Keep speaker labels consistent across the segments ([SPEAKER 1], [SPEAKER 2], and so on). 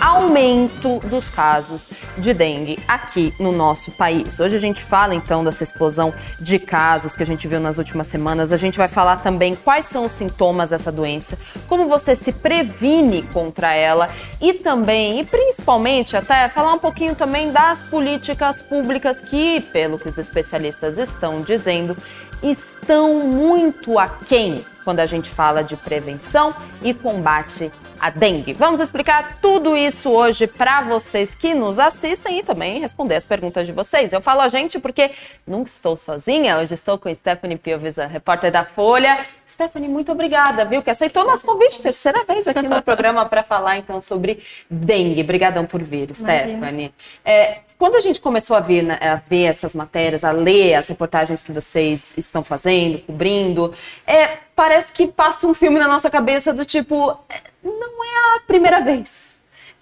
[SPEAKER 1] Aumento dos casos de dengue aqui no nosso país. Hoje a gente fala então dessa explosão de casos que a gente viu nas últimas semanas. A gente vai falar também quais são os sintomas dessa doença, como você se previne contra ela e também, e principalmente até falar um pouquinho também das políticas públicas que, pelo que os especialistas estão dizendo, estão muito aquém quando a gente fala de prevenção e combate a dengue. Vamos explicar tudo isso hoje para vocês que nos assistem e também responder as perguntas de vocês. Eu falo a gente porque nunca estou sozinha. Hoje estou com Stephanie Piovisan, repórter da Folha. Stephanie, muito obrigada, viu? Que aceitou nosso convite, terceira vez aqui no programa para falar então sobre dengue. Obrigadão por vir. Stephanie. É, quando a gente começou a ver, né, a ver essas matérias, a ler as reportagens que vocês estão fazendo, cobrindo, é, parece que passa um filme na nossa cabeça do tipo não é a primeira vez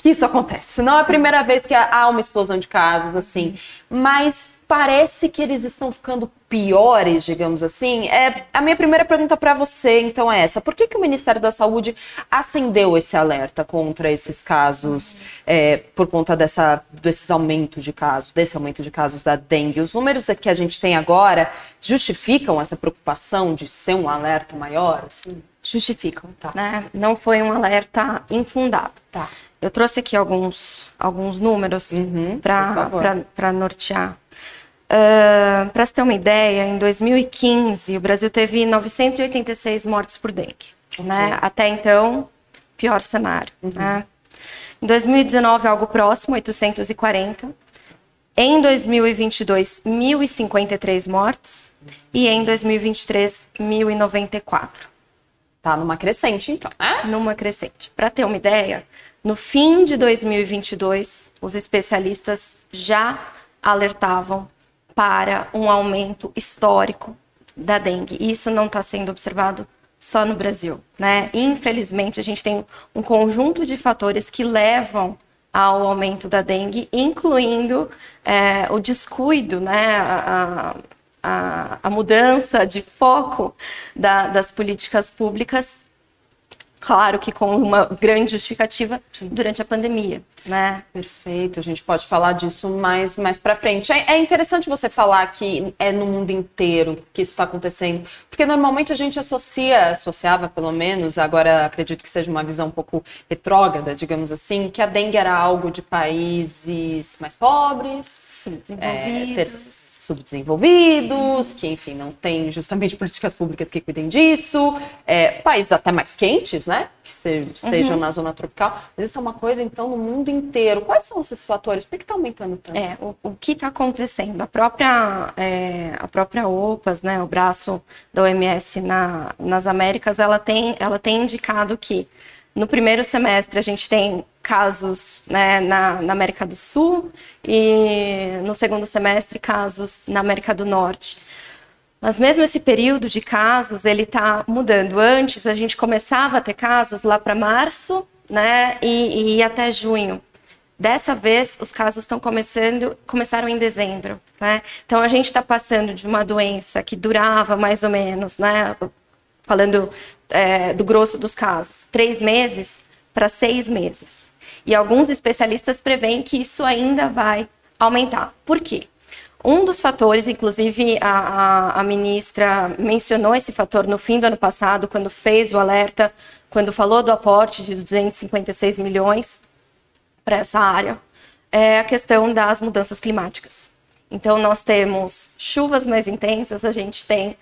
[SPEAKER 1] que isso acontece. Não é a primeira vez que há uma explosão de casos, assim. Mas parece que eles estão ficando piores, digamos assim. É, a minha primeira pergunta para você, então, é essa: por que, que o Ministério da Saúde acendeu esse alerta contra esses casos, é, por conta dessa, desses aumentos de casos, desse aumento de casos da dengue? Os números que a gente tem agora justificam essa preocupação de ser um alerta maior? Assim?
[SPEAKER 2] justificam, tá. né? Não foi um alerta infundado. Tá. Eu trouxe aqui alguns, alguns números uhum, para nortear. Uh, para você ter uma ideia, em 2015 o Brasil teve 986 mortes por dengue. Okay. Né? Até então, pior cenário. Uhum. Né? Em 2019, algo próximo, 840. Em 2022, 1.053 mortes. E em 2023, 1.094.
[SPEAKER 1] Tá numa crescente, então.
[SPEAKER 2] É? Numa crescente. Para ter uma ideia, no fim de 2022, os especialistas já alertavam para um aumento histórico da dengue. E isso não está sendo observado só no Brasil, né? Infelizmente, a gente tem um conjunto de fatores que levam ao aumento da dengue, incluindo é, o descuido, né, a, a, a mudança de foco da, das políticas públicas, claro que com uma grande justificativa Sim. durante a pandemia. Né?
[SPEAKER 1] Perfeito, a gente pode falar disso mais, mais para frente. É, é, interessante você falar que é no mundo inteiro que isso está acontecendo, porque normalmente a gente associa, associava pelo menos, agora acredito que seja uma visão um pouco retrógrada, digamos assim, que a dengue era algo de países mais pobres,
[SPEAKER 2] desenvolvidos.
[SPEAKER 1] É, subdesenvolvidos, que, enfim, não tem justamente políticas públicas que cuidem disso, é, países até mais quentes, né, que estejam uhum. na zona tropical, mas isso é uma coisa, então, no mundo inteiro. Quais são esses fatores? Por que está aumentando tanto?
[SPEAKER 2] É, o, o que está acontecendo? A própria, é, a própria OPAS, né, o braço da OMS na, nas Américas, ela tem, ela tem indicado que no primeiro semestre, a gente tem casos né, na, na, América do Sul e no segundo semestre, casos na América do Norte. Mas mesmo esse período de casos, ele está mudando. Antes, a gente começava a ter casos lá para março né, e, e até junho. Dessa vez, os casos estão começando, começaram em dezembro, né? Então a gente está passando de uma doença que durava mais ou menos, né? falando é, do grosso dos casos, três meses para seis meses. E alguns especialistas preveem que isso ainda vai aumentar. Por quê? Um dos fatores, inclusive a, a, a, ministra mencionou esse fator no fim do ano passado, quando fez o alerta, quando falou do aporte de 256 milhões para essa área, é a questão das mudanças climáticas. Então, nós temos chuvas mais intensas, a gente tem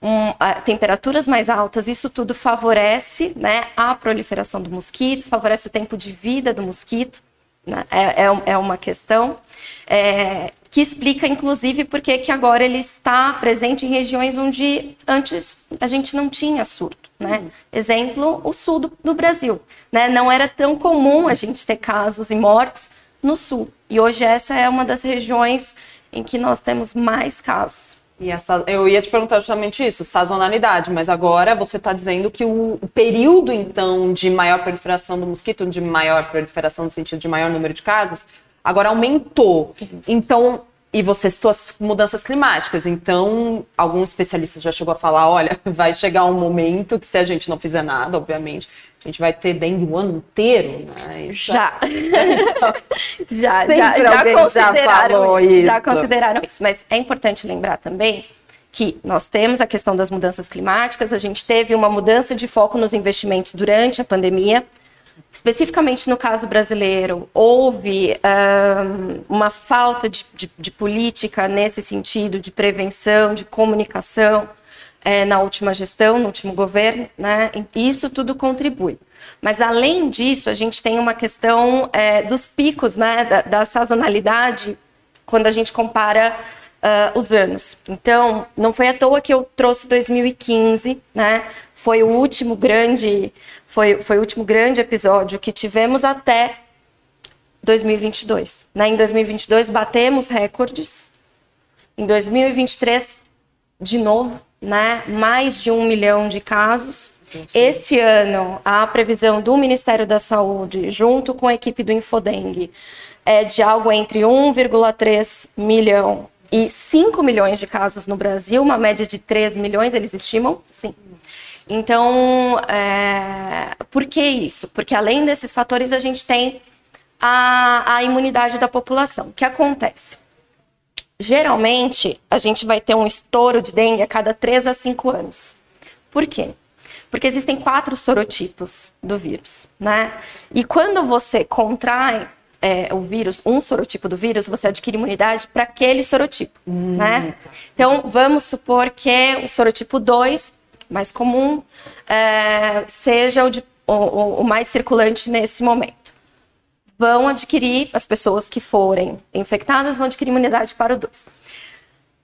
[SPEAKER 2] um, uh, temperaturas mais altas, isso tudo favorece né, a proliferação do mosquito, favorece o tempo de vida do mosquito. Né? É, é, é, uma questão é, que explica, inclusive, por que agora ele está presente em regiões onde antes a gente não tinha surto. Né? Uhum. Exemplo, o sul do, do Brasil. Né? Não era tão comum a gente ter casos e mortes no sul. E hoje essa é uma das regiões em que nós temos mais casos.
[SPEAKER 1] E essa, eu ia te perguntar justamente isso, sazonalidade, mas agora você está dizendo que o, período, então, de maior proliferação do mosquito, de maior proliferação no sentido de maior número de casos, agora aumentou. Isso. Então, e você citou as mudanças climáticas. Então, alguns especialistas já chegou a falar, olha, vai chegar um momento que se a gente não fizer nada, obviamente, a gente vai ter dengue o ano inteiro,
[SPEAKER 2] né? Isso já. Então, já, já, já consideraram, já, já consideraram isso. Mas é importante lembrar também que nós temos a questão das mudanças climáticas, a gente teve uma mudança de foco nos investimentos durante a pandemia. Especificamente no caso brasileiro, houve um, uma falta de, de, de, política nesse sentido, de prevenção, de comunicação é, na última gestão, no último governo, né? Isso tudo contribui. Mas além disso, a gente tem uma questão é, dos picos, né? Da, da sazonalidade, quando a gente compara uh, os anos. Então, não foi à toa que eu trouxe 2015, né? Foi o último grande, foi, foi o último grande episódio que tivemos até 2022. Né? Em 2022 batemos recordes. Em 2023, de novo, né? Mais de um milhão de casos. Esse ano, a previsão do Ministério da Saúde, junto com a equipe do Infodengue, é de algo entre 1,3 milhão e 5 milhões de casos no Brasil, uma média de 3 milhões, eles estimam? Sim. Então, é... por que isso? Porque além desses fatores, a gente tem a, a imunidade da população. O que acontece? Geralmente, a gente vai ter um estouro de dengue a cada 3 a 5 anos. Por quê? Porque existem quatro sorotipos do vírus, né? E quando você contrai é, o vírus, um sorotipo do vírus, você adquire imunidade para aquele sorotipo, hum. né? Então, vamos supor que o sorotipo 2, mais comum, é, seja o, de, o, o mais circulante nesse momento. Vão adquirir, as pessoas que forem infectadas vão adquirir imunidade para o 2.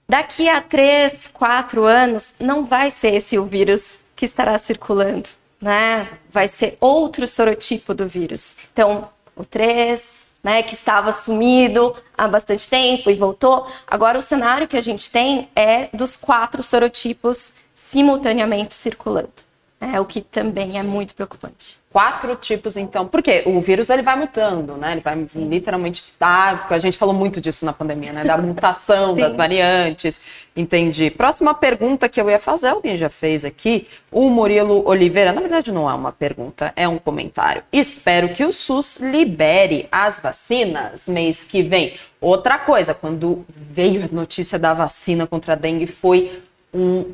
[SPEAKER 2] Daqui a 3, 4 anos, não vai ser esse o vírus que estará circulando, né? Vai ser outro sorotipo do vírus. Então, o 3, né, que estava sumido há bastante tempo e voltou. Agora, o cenário que a gente tem é dos quatro sorotipos simultaneamente circulando, é o que também é muito preocupante
[SPEAKER 1] quatro tipos, então. Porque o vírus ele vai mutando, né? Ele vai Sim. literalmente estar. Tá, a gente falou muito disso na pandemia, né? Da mutação das variantes. Entendi. Próxima pergunta que eu ia fazer, alguém já fez aqui. O Murilo Oliveira, na verdade, não é uma pergunta, é um comentário. Espero que o SUS libere as vacinas mês que vem. Outra coisa, quando veio a notícia da vacina contra a dengue, foi um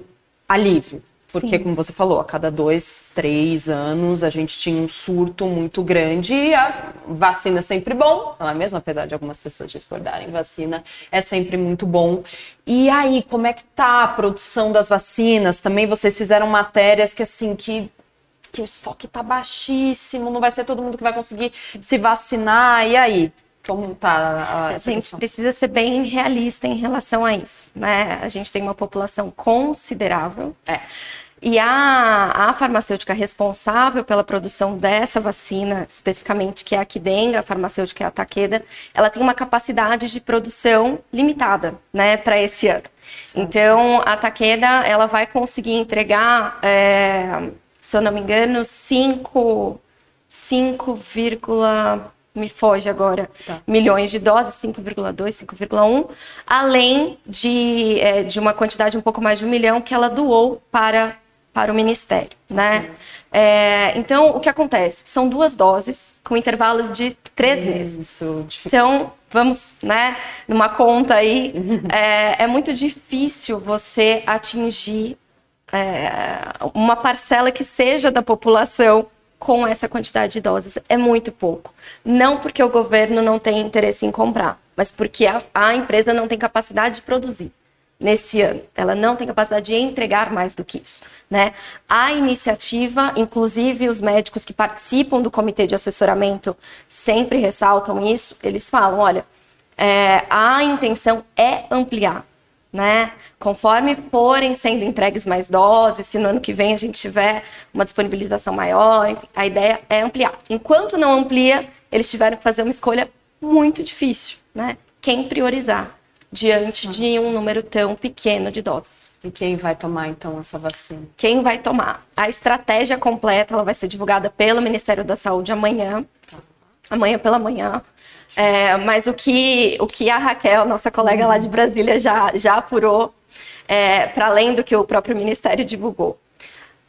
[SPEAKER 1] alívio porque, Sim. como você falou, a cada dois, três anos a gente tinha um surto muito grande e a vacina é sempre bom, não é mesmo? Apesar de algumas pessoas discordarem, vacina é sempre muito bom. E aí, como é que tá a produção das vacinas? Também vocês fizeram matérias que, assim, que que o estoque tá baixíssimo, não vai ser todo mundo que vai conseguir se vacinar. E aí? Como tá
[SPEAKER 2] a, a gente precisa ser bem realista em relação a isso, né? A gente tem uma população considerável. É. E a, a farmacêutica responsável pela produção dessa vacina, especificamente que é a Kidenga, a farmacêutica é a Takeda, ela tem uma capacidade de produção limitada, né, para esse ano. Sim. Então, a Takeda, ela vai conseguir entregar, é, se eu não me engano, 5, 5, me foge agora, tá. milhões de doses, 5,2, 5,1, além de, é, de uma quantidade um pouco mais de um milhão que ela doou para para o Ministério, né? É, então, o que acontece? São duas doses com intervalos de três Isso, meses. Então, vamos, né, numa conta aí, é, é muito difícil você atingir é, uma parcela que seja da população com essa quantidade de doses. É muito pouco. Não porque o governo não tem interesse em comprar, mas porque a, a empresa não tem capacidade de produzir nesse ano. Ela não tem capacidade de entregar mais do que isso. Né? A iniciativa, inclusive os médicos que participam do comitê de assessoramento sempre ressaltam isso, eles falam, olha, é, a intenção é ampliar. Né? Conforme forem sendo entregues mais doses, se no ano que vem a gente tiver uma disponibilização maior, enfim, a ideia é ampliar. Enquanto não amplia, eles tiveram que fazer uma escolha muito difícil, né? Quem priorizar? diante de um número tão pequeno de doses.
[SPEAKER 1] E quem vai tomar então essa vacina?
[SPEAKER 2] Quem vai tomar? A estratégia completa ela vai ser divulgada pelo Ministério da Saúde amanhã. Tá. Amanhã pela manhã. É, mas o que, o que a Raquel, nossa colega lá de Brasília, já, já apurou, é, para além do que o próprio Ministério divulgou.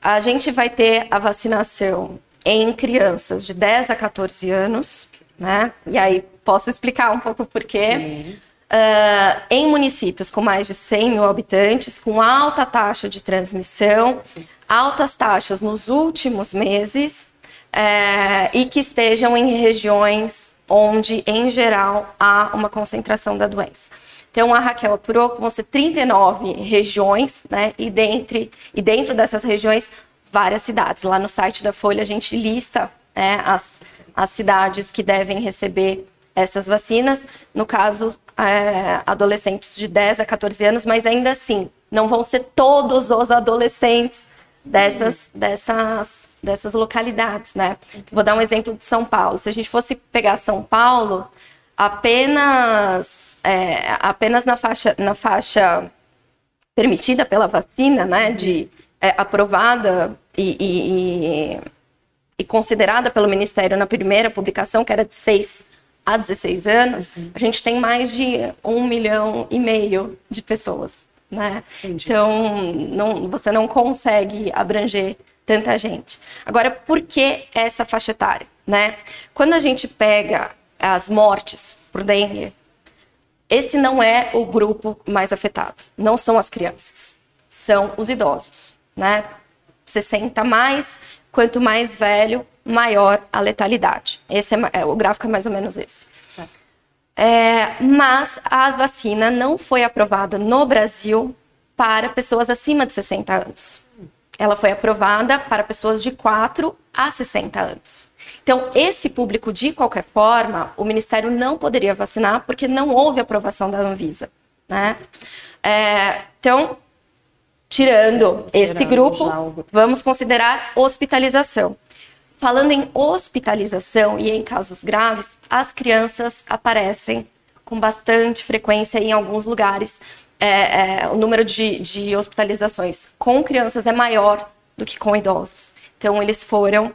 [SPEAKER 2] A gente vai ter a vacinação em crianças de 10 a 14 anos, né? E aí posso explicar um pouco por quê. Uh, em municípios com mais de 100 mil habitantes, com alta taxa de transmissão, altas taxas nos últimos meses, uh, e que estejam em regiões onde, em geral, há uma concentração da doença. Então, a Raquel apurou que vão ser 39 regiões, né? E, dentre, e dentro dessas regiões, várias cidades. Lá no site da Folha, a gente lista né, as, as cidades que devem receber essas vacinas. No caso, é, adolescentes de 10 a 14 anos, mas ainda assim, não vão ser todos os adolescentes dessas, dessas, dessas localidades, né? Vou dar um exemplo de São Paulo. Se a gente fosse pegar São Paulo, apenas, é, apenas na, faixa, na faixa permitida pela vacina, né, de é, aprovada e, e, e, considerada pelo Ministério na primeira publicação, que era de 6 a 16 anos, a gente tem mais de um milhão e meio de pessoas. Né? Então, não, você não consegue abranger tanta gente. Agora, por que essa faixa etária? Né? Quando a gente pega as mortes por dengue, esse não é o grupo mais afetado. Não são as crianças, são os idosos. Né? 60 mais, quanto mais velho, maior a letalidade. Esse é, é o gráfico é mais ou menos esse. É, mas a vacina não foi aprovada no Brasil para pessoas acima de 60 anos. Ela foi aprovada para pessoas de 4 a 60 anos. Então, esse público, de qualquer forma, o Ministério não poderia vacinar porque não houve aprovação da Anvisa. Né? É, então, tirando esse grupo, vamos considerar hospitalização. Falando em hospitalização e em casos graves, as crianças aparecem com bastante frequência em alguns lugares. É, é, o número de, de hospitalizações com crianças é maior do que com idosos. Então, eles foram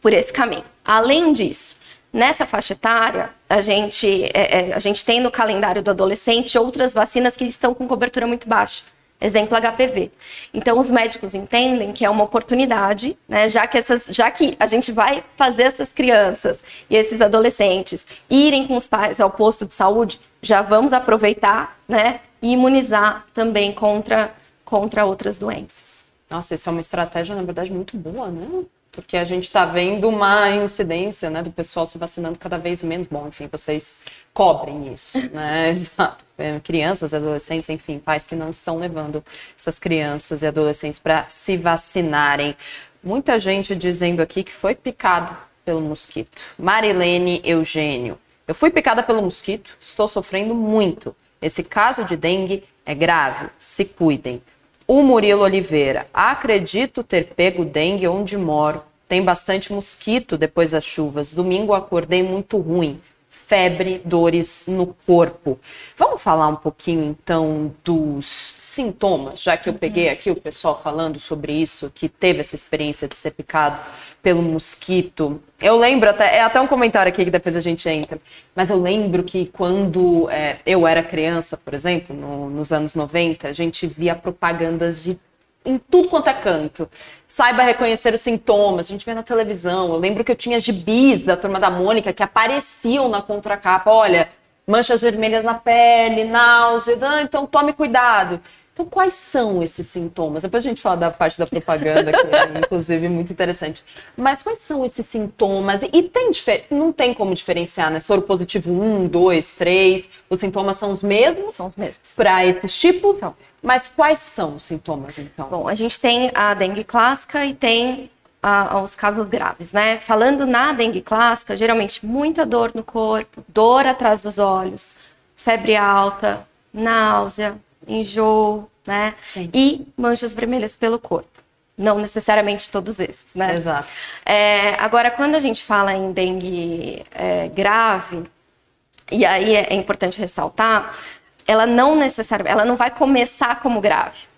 [SPEAKER 2] por esse caminho. Além disso, nessa faixa etária, a gente, é, é a gente tem no calendário do adolescente outras vacinas que estão com cobertura muito baixa Exemplo HPV. Então os médicos entendem que é uma oportunidade, né, já que essas, já que a gente vai fazer essas crianças e esses adolescentes irem com os pais ao posto de saúde, já vamos aproveitar, né, e imunizar também contra contra outras doenças.
[SPEAKER 1] Nossa, isso é uma estratégia na verdade muito boa, né? porque a gente está vendo uma incidência né, do pessoal se vacinando cada vez menos. Bom, enfim, vocês cobrem isso, né? Exato. É, crianças, adolescentes, enfim, pais que não estão levando essas crianças e adolescentes para se vacinarem. Muita gente dizendo aqui que foi picado pelo mosquito. Marilene Eugênio. Eu fui picada pelo mosquito, estou sofrendo muito. Esse caso de dengue é grave, se cuidem. O Murilo Oliveira, acredito ter pego dengue onde moro. Tem bastante mosquito depois das chuvas. Domingo acordei muito ruim febre, dores no corpo. Vamos falar um pouquinho então dos sintomas, já que eu peguei aqui o pessoal falando sobre isso, que teve essa experiência de ser picado pelo mosquito. Eu lembro até, é até um comentário aqui que depois a gente entra, mas eu lembro que quando é, eu era criança, por exemplo, no, nos anos 90, a gente via propagandas de em tudo quanto é canto. Saiba reconhecer os sintomas, a gente vê na televisão. Eu lembro que eu tinha gibis da turma da Mônica que apareciam na contracapa. Olha, manchas vermelhas na pele, náusea, ah, então tome cuidado. Então, quais são esses sintomas? Depois a gente fala da parte da propaganda, que é, inclusive, muito interessante. Mas quais são esses sintomas? E tem não tem como diferenciar, né? Soro positivo 1, 2, 3. Os sintomas são os mesmos?
[SPEAKER 2] São os mesmos.
[SPEAKER 1] Para esses tipos? São. Mas quais são os sintomas, então?
[SPEAKER 2] Bom, a gente tem a dengue clássica e tem a, os casos graves, né? Falando na dengue clássica, geralmente muita dor no corpo, dor atrás dos olhos, febre alta, náusea, enjoo, né? Sim. E manchas vermelhas pelo corpo. Não necessariamente todos esses, né?
[SPEAKER 1] Exato.
[SPEAKER 2] É, agora, quando a gente fala em dengue é, grave, e aí é importante ressaltar, ela não necessariamente, ela não vai começar como grave.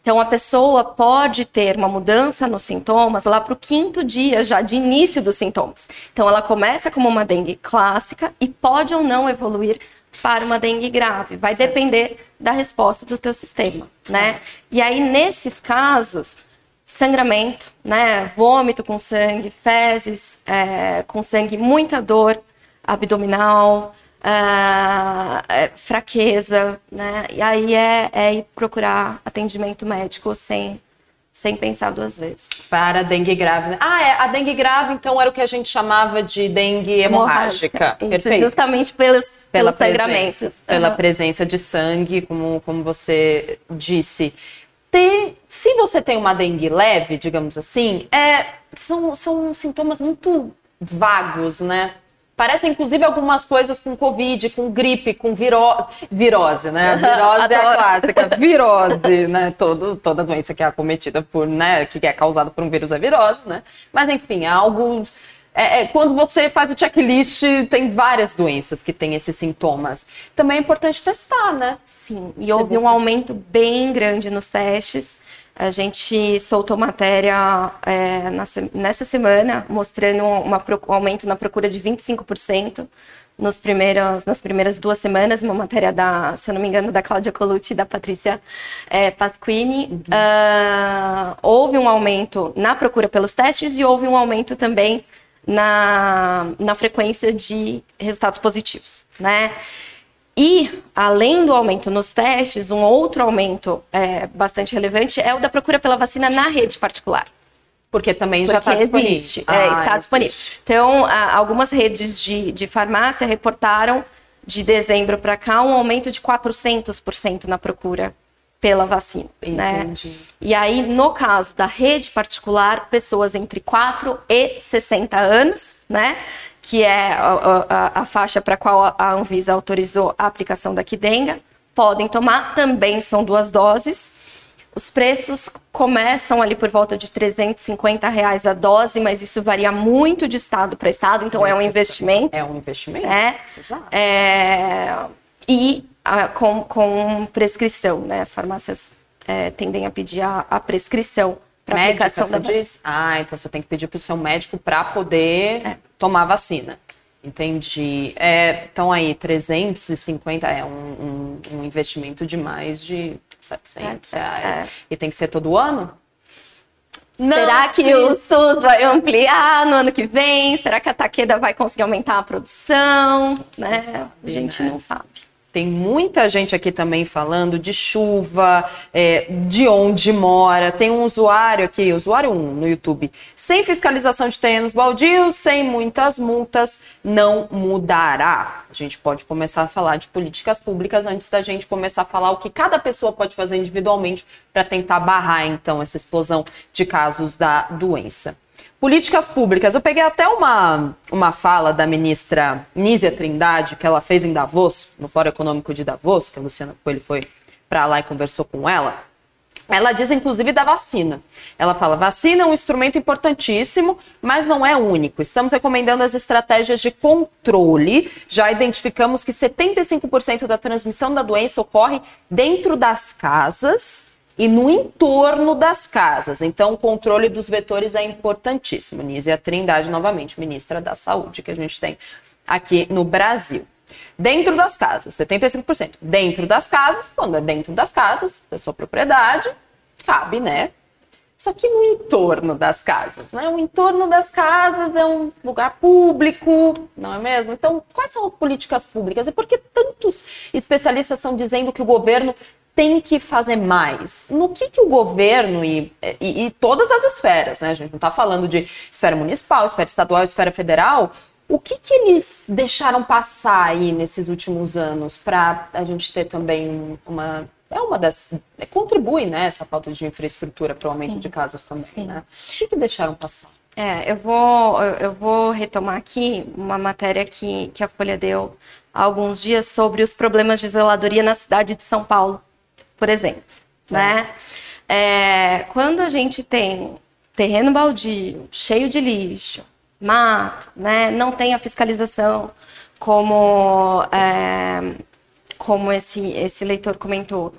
[SPEAKER 2] Então, a pessoa pode ter uma mudança nos sintomas lá para o quinto dia já de início dos sintomas. Então, ela começa como uma dengue clássica e pode ou não evoluir para uma dengue grave. Vai depender da resposta do teu sistema, né? E aí, nesses casos, sangramento, né? Vômito com sangue, fezes é, com sangue, muita dor abdominal, é, fraqueza, né? E aí é, é ir procurar atendimento médico sem sem pensar duas vezes.
[SPEAKER 1] Para a dengue grave. Né? Ah, é. A dengue grave, então, era o que a gente chamava de dengue hemorrágica. hemorrágica.
[SPEAKER 2] Perfeito. justamente pelos, Pela pelos sangramentos.
[SPEAKER 1] Pela uhum. presença de sangue, como, como você disse. Ter, se você tem uma dengue leve, digamos assim, é, são, são sintomas muito vagos, né? Parecem, inclusive, algumas coisas com Covid, com gripe, com viro... virose, né? virose é a clássica. Virose, né? Todo, toda doença que é acometida por, né? Que é causada por um vírus é virose, né? Mas, enfim, algo... É, é, quando você faz o checklist, tem várias doenças que têm esses sintomas. Também é importante testar, né?
[SPEAKER 2] Sim, e houve um aumento bem grande nos testes. A gente soltou matéria é, nessa semana mostrando uma, um aumento na procura de 25% nos primeiros, nas primeiras duas semanas, uma matéria da, se eu não me engano, da Cláudia Colucci e da Patrícia é, Pasquini. Uhum. Uh, houve um aumento na procura pelos testes e houve um aumento também na, na frequência de resultados positivos, né? E, além do aumento nos testes, um outro aumento é, bastante relevante é o da procura pela vacina na rede particular.
[SPEAKER 1] Porque também já está disponível.
[SPEAKER 2] Existe, é, ah, está existe. disponível. Então, algumas redes de, de farmácia reportaram de dezembro para cá um aumento de 400% na procura pela vacina, né? Entendi. né? E aí, no caso da rede particular, pessoas entre 4 e 60 anos, né? Que é a, a, a faixa para a qual a Anvisa autorizou a aplicação da quidenga, podem tomar, também são duas doses. Os preços começam ali por volta de 350 reais a dose, mas isso varia muito de estado para estado, então é um investimento.
[SPEAKER 1] É um investimento.
[SPEAKER 2] É, Exato. É, e a, com, com prescrição, né? As farmácias é, tendem a pedir a, a prescrição para aplicação da
[SPEAKER 1] diz? Ah, então você tem que pedir para o seu médico para poder é. tomar vacina. Entendi. É, então aí, 350 é um, um, um, investimento de mais de 700 é, reais. É. E tem que ser todo ano?
[SPEAKER 2] Não, Será que o SUS vai ampliar no ano que vem? Será que a Taqueda vai conseguir aumentar a produção? Né? Sabe, a gente né? não sabe.
[SPEAKER 1] Tem muita gente aqui também falando de chuva, é, de onde mora. Tem um usuário aqui, usuário 1 no YouTube. Sem fiscalização de terrenos baldios, sem muitas multas, não mudará. A gente pode começar a falar de políticas públicas antes da gente começar a falar o que cada pessoa pode fazer individualmente para tentar barrar, então, essa explosão de casos da doença. Políticas públicas. Eu peguei até uma, uma fala da ministra Nízia Trindade, que ela fez em Davos, no Fórum Econômico de Davos, que a Luciana Coelho foi para lá e conversou com ela. Ela diz, inclusive, da vacina. Ela fala: vacina é um instrumento importantíssimo, mas não é único. Estamos recomendando as estratégias de controle. Já identificamos que 75% da transmissão da doença ocorre dentro das casas e no entorno das casas. Então, o controle dos vetores é importantíssimo. Nízia Trindade, novamente, ministra da Saúde, que a gente tem aqui no Brasil. Dentro das casas, 75%. Dentro das casas, quando é dentro das casas, da sua propriedade, cabe, né? Só que no entorno das casas, né? O entorno das casas é um lugar público, não é mesmo? Então, quais são as políticas públicas? E por que tantos especialistas estão dizendo que o governo tem que fazer mais? No que, que o governo e, e, e todas as esferas, né? A gente não está falando de esfera municipal, esfera estadual, esfera federal. O que, que eles deixaram passar aí nesses últimos anos para a gente ter também uma. É uma das. É, contribui, né, essa falta de infraestrutura para o aumento Sim. de casos também, Sim. né? O que, que deixaram passar?
[SPEAKER 2] É, eu vou, eu vou retomar aqui uma matéria que, que a Folha deu há alguns dias sobre os problemas de zeladoria na cidade de São Paulo por exemplo, é. né? É, quando a gente tem terreno baldio, cheio de lixo, mato, né? Não tem a fiscalização como é, como esse esse leitor comentou.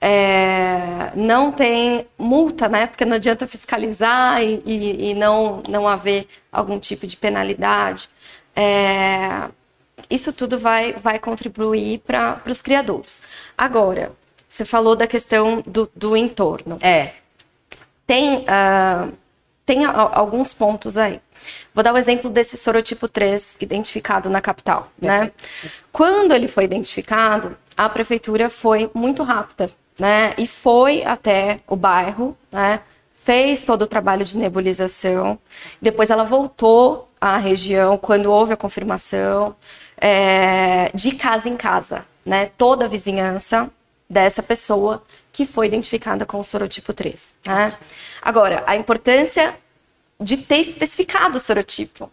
[SPEAKER 2] É, não tem multa, né? Porque não adianta fiscalizar e, e, e não, não haver algum tipo de penalidade. É, isso tudo vai, vai contribuir para os criadores. Agora, você falou da questão do, do entorno.
[SPEAKER 1] É.
[SPEAKER 2] Tem, uh, tem alguns pontos aí. Vou dar o exemplo desse sorotipo 3 identificado na capital. Né? Quando ele foi identificado, a prefeitura foi muito rápida né? e foi até o bairro, né? fez todo o trabalho de nebulização, depois ela voltou à região quando houve a confirmação, é, de casa em casa. Né? Toda a vizinhança dessa pessoa que foi identificada com o sorotipo 3. Né? Agora, a importância de ter especificado o sorotipo.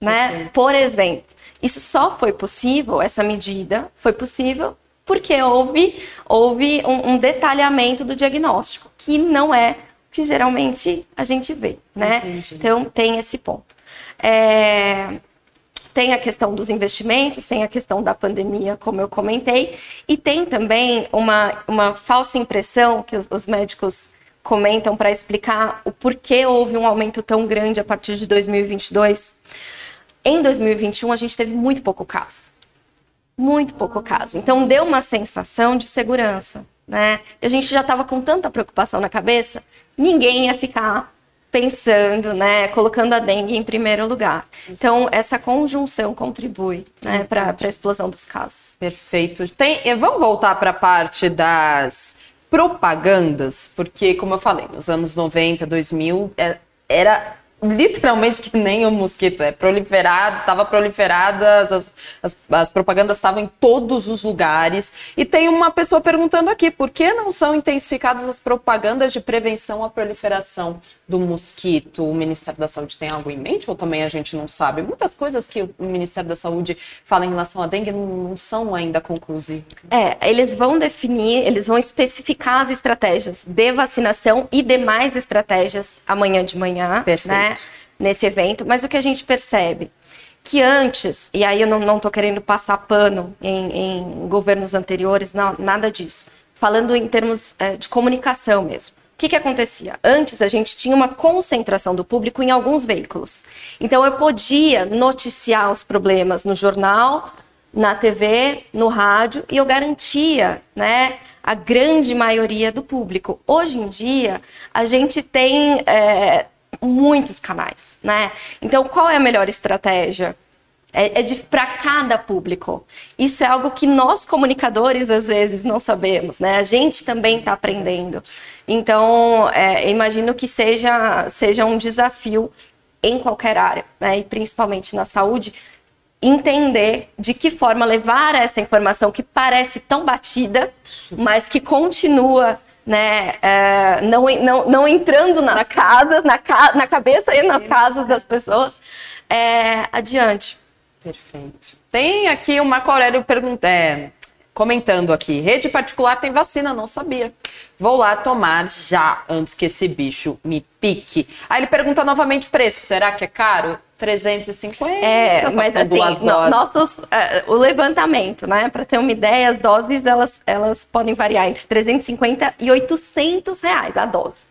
[SPEAKER 2] Né? Por exemplo, isso só foi possível, essa medida foi possível porque houve, houve um, um detalhamento do diagnóstico, que não é o que geralmente a gente vê. Né? Então, tem esse ponto. É, tem a questão dos investimentos, tem a questão da pandemia, como eu comentei, e tem também uma, uma falsa impressão que os, os médicos comentam para explicar o porquê houve um aumento tão grande a partir de 2022. Em 2021, a gente teve muito pouco caso. Muito pouco caso. Então, deu uma sensação de segurança. Né? A gente já estava com tanta preocupação na cabeça, ninguém ia ficar pensando, né, colocando a dengue em primeiro lugar. Então, essa conjunção contribui né, para a explosão dos casos.
[SPEAKER 1] Perfeito. Tem, vamos voltar para a parte das propagandas, porque, como eu falei, nos anos 90, 2000, é, era literalmente que nem o mosquito, é proliferado, estava proliferada, as, as, as propagandas estavam em todos os lugares. E tem uma pessoa perguntando aqui, por que não são intensificadas as propagandas de prevenção à proliferação do mosquito? O Ministério da Saúde tem algo em mente ou também a gente não sabe? Muitas coisas que o Ministério da Saúde fala em relação à dengue não, são ainda conclusivas.
[SPEAKER 2] É, eles vão definir, eles vão especificar as estratégias de vacinação e demais estratégias amanhã de manhã. Perfeito. Né? nesse evento, mas o que a gente percebe que antes, e aí eu não estou querendo passar pano em, em, governos anteriores, não, nada disso. Falando em termos é, de comunicação mesmo. O que, que acontecia? Antes a gente tinha uma concentração do público em alguns veículos. Então eu podia noticiar os problemas no jornal, na TV, no rádio, e eu garantia né, a grande maioria do público. Hoje em dia, a gente tem é, muitos canais, né? Então, qual é a melhor estratégia? É, é para cada público. Isso é algo que nós comunicadores às vezes não sabemos, né? A gente também está aprendendo. Então, é, imagino que seja seja um desafio em qualquer área, né? E principalmente na saúde, entender de que forma levar essa informação que parece tão batida, mas que continua né, é, não, não, não entrando nas na casas, na, na cabeça e nas casas das pessoas, é, adiante.
[SPEAKER 1] Perfeito. Tem aqui o Marco Aurélio pergunta, é, comentando aqui, rede particular tem vacina, não sabia. Vou lá tomar já, antes que esse bicho me pique. Aí ele pergunta novamente preço, será que é caro? 350.
[SPEAKER 2] É, mas assim, no, nossos, uh, o levantamento, né, para ter uma ideia, as doses elas, elas podem variar entre 350 e 800 reais a dose,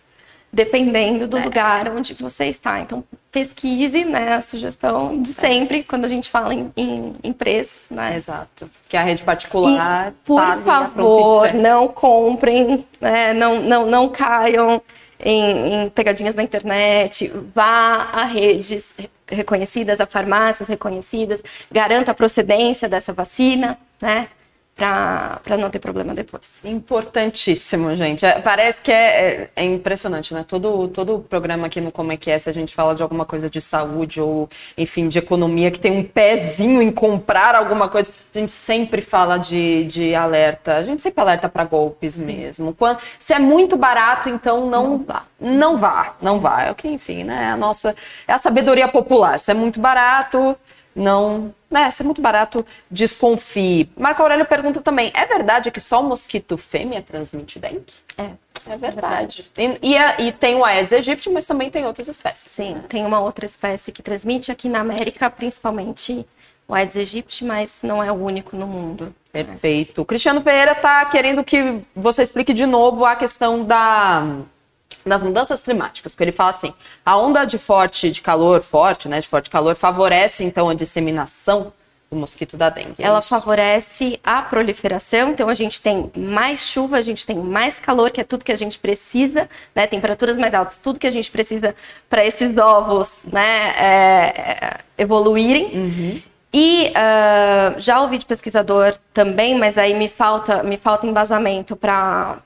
[SPEAKER 2] dependendo do é. lugar onde você está. Então, pesquise, né, a sugestão de é. sempre, é. quando a gente fala em, em, em, preço, né.
[SPEAKER 1] Exato. Que a rede particular.
[SPEAKER 2] E, por tá favor, não comprem, né, não, não, não caiam em, em, pegadinhas na internet, vá a redes reconhecidas, a farmácias reconhecidas, garanta a procedência dessa vacina, né? Para não ter problema depois.
[SPEAKER 1] Importantíssimo, gente. É, parece que é, é, é, impressionante, né? Todo, todo programa aqui no Como é que é, se a gente fala de alguma coisa de saúde ou, enfim, de economia, que tem um pezinho em comprar alguma coisa, a gente sempre fala de, de alerta. A gente sempre alerta para golpes Sim. mesmo. Quando, se é muito barato, então não, não vá. Não vá, não vá. É o que, enfim, né? A nossa. É a sabedoria popular. Se é muito barato não. Né, se é muito barato, desconfie. Marco Aurélio pergunta também: é verdade que só o mosquito fêmea transmite dengue?
[SPEAKER 2] É.
[SPEAKER 1] É verdade. É e, e, e, tem o Aedes aegypti, mas também tem outras espécies.
[SPEAKER 2] Sim, tem uma outra espécie que transmite aqui na América, principalmente o Aedes aegypti, mas não é o único no mundo.
[SPEAKER 1] Perfeito. O Cristiano Ferreira está querendo que você explique de novo a questão da, das mudanças climáticas, porque ele fala assim: a onda de forte de calor, forte, né, de forte calor, favorece então a disseminação do mosquito da dengue.
[SPEAKER 2] Ela favorece a proliferação, então a gente tem mais chuva, a gente tem mais calor, que é tudo que a gente precisa, né? Temperaturas mais altas, tudo que a gente precisa para esses ovos, né, é, evoluírem.
[SPEAKER 1] Uhum.
[SPEAKER 2] E uh, já ouvi de pesquisador também, mas aí me falta, me falta embasamento para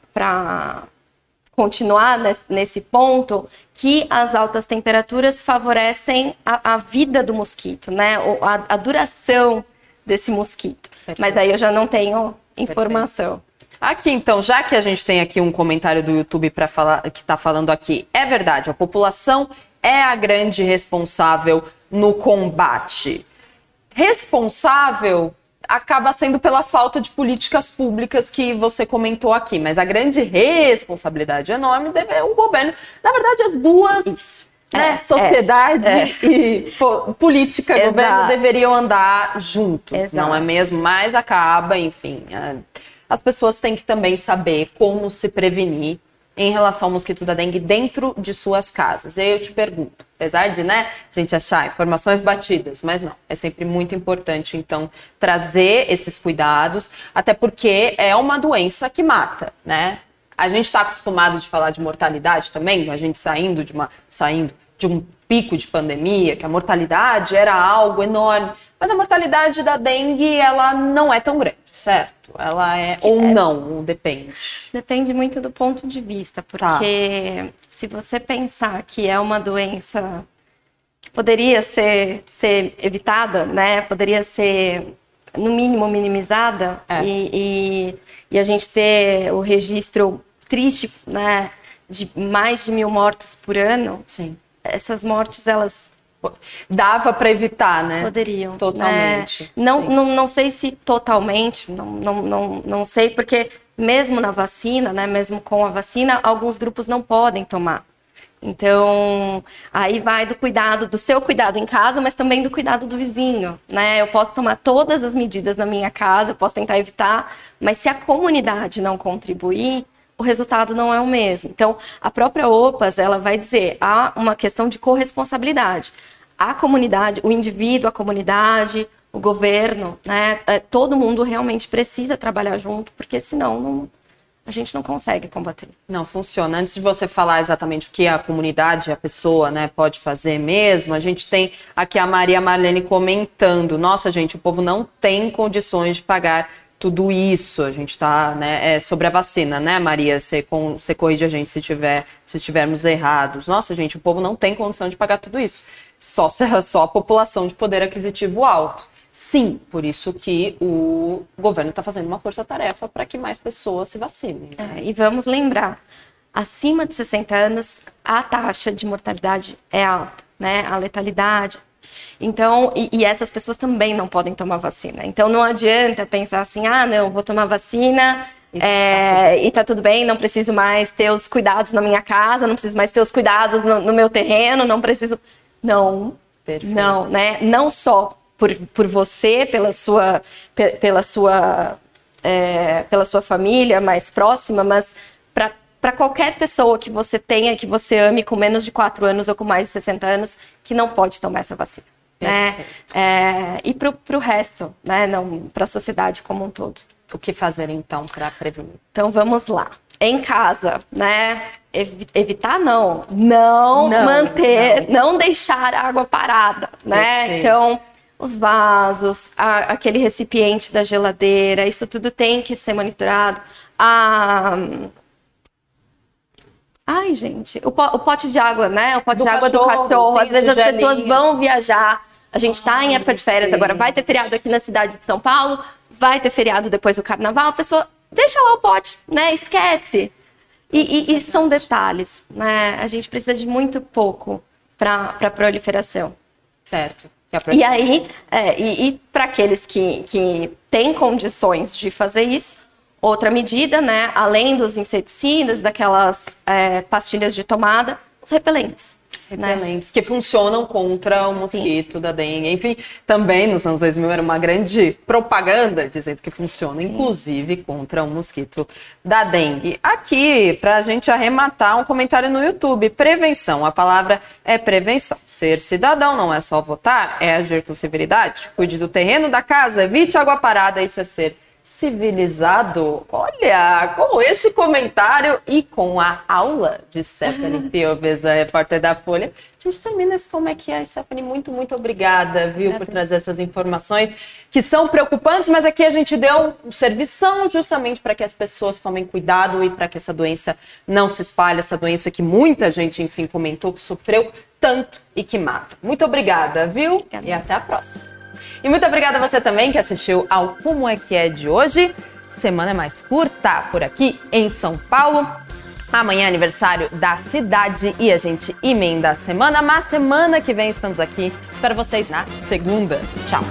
[SPEAKER 2] continuar nesse, ponto, que as altas temperaturas favorecem a, a vida do mosquito, né? A, a duração desse mosquito. Perfeito. Mas aí eu já não tenho informação.
[SPEAKER 1] Perfeito. Aqui, então, já que a gente tem aqui um comentário do YouTube para falar que está falando aqui, é verdade, a população é a grande responsável no combate responsável acaba sendo pela falta de políticas públicas que você comentou aqui, mas a grande responsabilidade enorme deve é o governo. Na verdade, as duas.
[SPEAKER 2] Isso.
[SPEAKER 1] Né, é, sociedade é, é. e pô, política, Exato. governo deveriam andar juntos, Exato. não é mesmo? Mas acaba, enfim. É, as pessoas têm que também saber como se prevenir em relação ao mosquito da dengue dentro de suas casas. E aí eu te pergunto, apesar de, né, a gente achar informações batidas, mas não, é sempre muito importante, então, trazer esses cuidados, até porque é uma doença que mata, né? A gente está acostumado de falar de mortalidade também, a gente saindo de uma, saindo de um pico de pandemia, que a mortalidade era algo enorme, mas a mortalidade da dengue, ela não é tão grande, certo? Ela é que ou é. não, depende.
[SPEAKER 2] Depende muito do ponto de vista, porque tá. se você pensar que é uma doença que poderia ser, ser evitada, né? Poderia ser no mínimo minimizada é. e, e, e, a gente ter o registro triste, né? De mais de mil mortos por ano.
[SPEAKER 1] Sim.
[SPEAKER 2] Essas mortes elas
[SPEAKER 1] dava para evitar, né?
[SPEAKER 2] Poderiam.
[SPEAKER 1] Totalmente.
[SPEAKER 2] Né? Não, não, não sei se totalmente, não, não, não, não sei, porque mesmo na vacina, né, mesmo com a vacina, alguns grupos não podem tomar. Então, aí vai do cuidado, do seu cuidado em casa, mas também do cuidado do vizinho, né? Eu posso tomar todas as medidas na minha casa, eu posso tentar evitar, mas se a comunidade não contribuir, o resultado não é o mesmo. Então, a própria OPAS, ela vai dizer, há uma questão de corresponsabilidade. A comunidade, o indivíduo, a comunidade, o governo, né, é, todo mundo realmente precisa trabalhar junto, porque senão não, a gente não consegue combater.
[SPEAKER 1] Não funciona. Antes de você falar exatamente o que a comunidade, a pessoa, né, pode fazer mesmo, a gente tem aqui a Maria Marlene comentando: nossa, gente, o povo não tem condições de pagar tudo isso. A gente está né, é sobre a vacina, né, Maria? Você, com, você corrige a gente se, tiver, se estivermos errados. Nossa, gente, o povo não tem condição de pagar tudo isso. Só, só a população de poder aquisitivo alto. Sim, por isso que o governo está fazendo uma força-tarefa para que mais pessoas se vacinem.
[SPEAKER 2] Né? É, e vamos lembrar, acima de 60 anos, a taxa de mortalidade é alta, né? A letalidade então, e, e, essas pessoas também não podem tomar vacina. Então, não adianta pensar assim, ah, não, vou tomar vacina e, é, tá e tá tudo bem, não preciso mais ter os cuidados na minha casa, não preciso mais ter os cuidados no, no meu terreno, não preciso. Não, Perfeito. não, né? Não só por, por você, pela sua, pela sua, é, pela sua família mais próxima, mas para qualquer pessoa que você tenha, que você ame com menos de 4 anos ou com mais de 60 anos, que não pode tomar essa vacina né? É, e para o resto, né? Para a sociedade como um todo.
[SPEAKER 1] O que fazer então para prevenir?
[SPEAKER 2] Então vamos lá. Em casa, né? evitar não, não, não manter, não. não. deixar a água parada, né? Perfeito. Então os vasos, a, aquele recipiente da geladeira, isso tudo tem que ser monitorado. A, Ai, gente, o, pote de água, né? O pote do de água cachorro, do cachorro. Às vezes as pessoas vão viajar a gente está em época de férias agora, vai ter feriado aqui na cidade de São Paulo, vai ter feriado depois do carnaval, a pessoa deixa lá o pote, né? Esquece. E, e, e são detalhes, né? A gente precisa de muito pouco para a proliferação.
[SPEAKER 1] Certo.
[SPEAKER 2] E aí, é, e, e para aqueles que, que têm condições de fazer isso, outra medida, né? Além dos inseticidas, daquelas é, pastilhas de tomada, os repelentes.
[SPEAKER 1] Né? Repelentes, né? que funcionam contra o mosquito Sim. da dengue. Enfim, também nos anos 2000 era uma grande propaganda dizendo que funciona, inclusive contra o mosquito da dengue. Aqui, para a gente arrematar, um comentário no YouTube: prevenção. A palavra é prevenção. Ser cidadão não é só votar, é agir com severidade. Cuide do terreno da casa, evite água parada, isso é ser civilizado. Olha, com este comentário e com a aula de Stephanie Pioves, a repórter da Folha, a gente termina esse Como é que é, Stephanie? Muito, muito obrigada, viu, por trazer essas informações que são preocupantes, mas aqui a gente deu um servição justamente para que as pessoas tomem cuidado e para que essa doença não se espalhe, essa doença que muita gente, enfim, comentou que sofreu tanto e que mata. Muito obrigada, viu? Obrigada. E até a próxima. E muito obrigada a você também que assistiu ao Como é que é de hoje. Semana mais curta por aqui em São Paulo. Amanhã é aniversário da cidade e a gente emenda a semana, mas semana que vem estamos aqui. Espero vocês na segunda. Tchau.